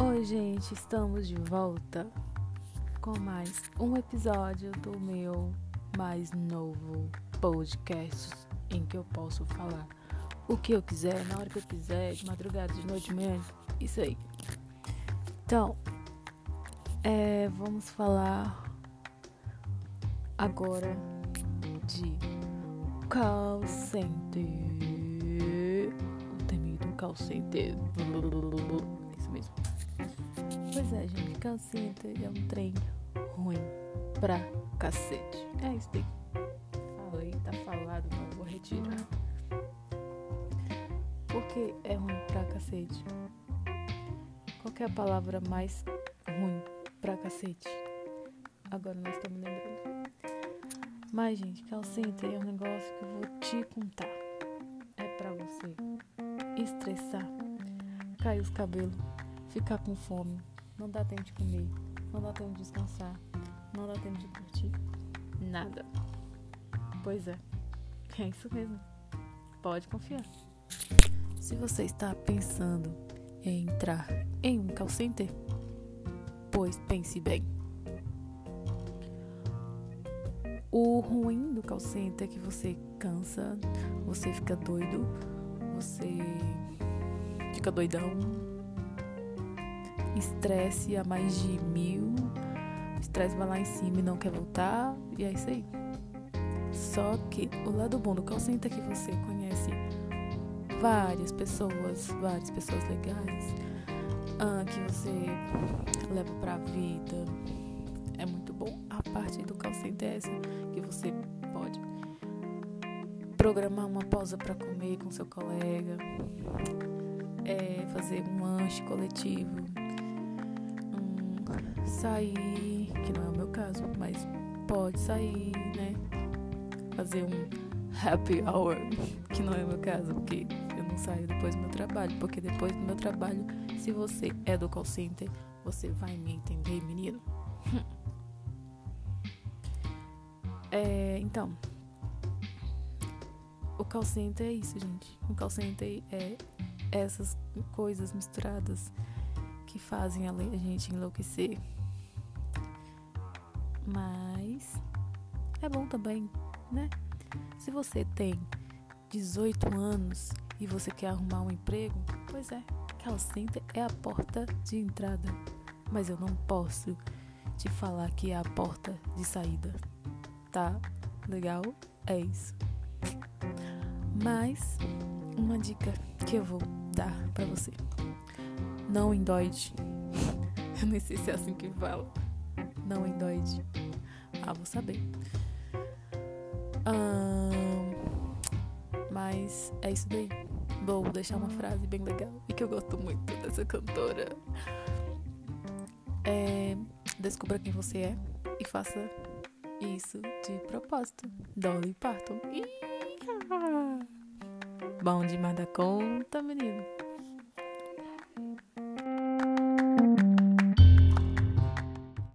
Oi, gente, estamos de volta com mais um episódio do meu mais novo podcast em que eu posso falar o que eu quiser, na hora que eu quiser, de madrugada, de noite, de manhã, isso aí. Então, é, vamos falar agora de call center. O temido call center. Pois é, gente, call center é um trem ruim pra cacete. É isso aí. Falei, tá falado, não vou retirar. Por que é ruim pra cacete? Qual é a palavra mais ruim pra cacete? Agora nós estamos lembrando. Mas, gente, call center é um negócio que eu vou te contar. É pra você estressar, cair os cabelos, ficar com fome, não dá tempo de comer, não dá tempo de descansar, não dá tempo de curtir nada. Pois é, é isso mesmo. Pode confiar. Se você está pensando em entrar em um call center, pois pense bem. O ruim do call center é que você cansa, você fica doido, você fica doidão, estresse a mais de mil, estresse vai lá em cima e não quer voltar, e é isso aí. Só que o lado bom do call é que você conhece várias pessoas, várias pessoas legais, ah, que você leva pra vida. É muito bom. A parte do call é essa, que você pode programar uma pausa para comer com seu colega, é, fazer um lanche coletivo, sair, que não é o meu caso, mas pode sair, né? Fazer um happy hour, que não é o meu caso, porque eu não saio depois do meu trabalho, porque depois do meu trabalho, se você é do call center, você vai me entender, menino. É, então, o call center é isso, gente. O call center é essas coisas misturadas que fazem a gente enlouquecer. Mas é bom também, né? Se você tem 18 anos e você quer arrumar um emprego, pois é, call center é a porta de entrada. Mas eu não posso te falar que é a porta de saída tá legal? É isso. Mas uma dica que eu vou dar pra você. Não endoide. Eu nem sei se é assim que fala. Não endoide. Ah, vou saber. mas é isso daí. Vou deixar uma frase bem legal e que eu gosto muito dessa cantora. É, descubra quem você é e faça isso de propósito. Dolly Parton. Bom demais da conta, menino.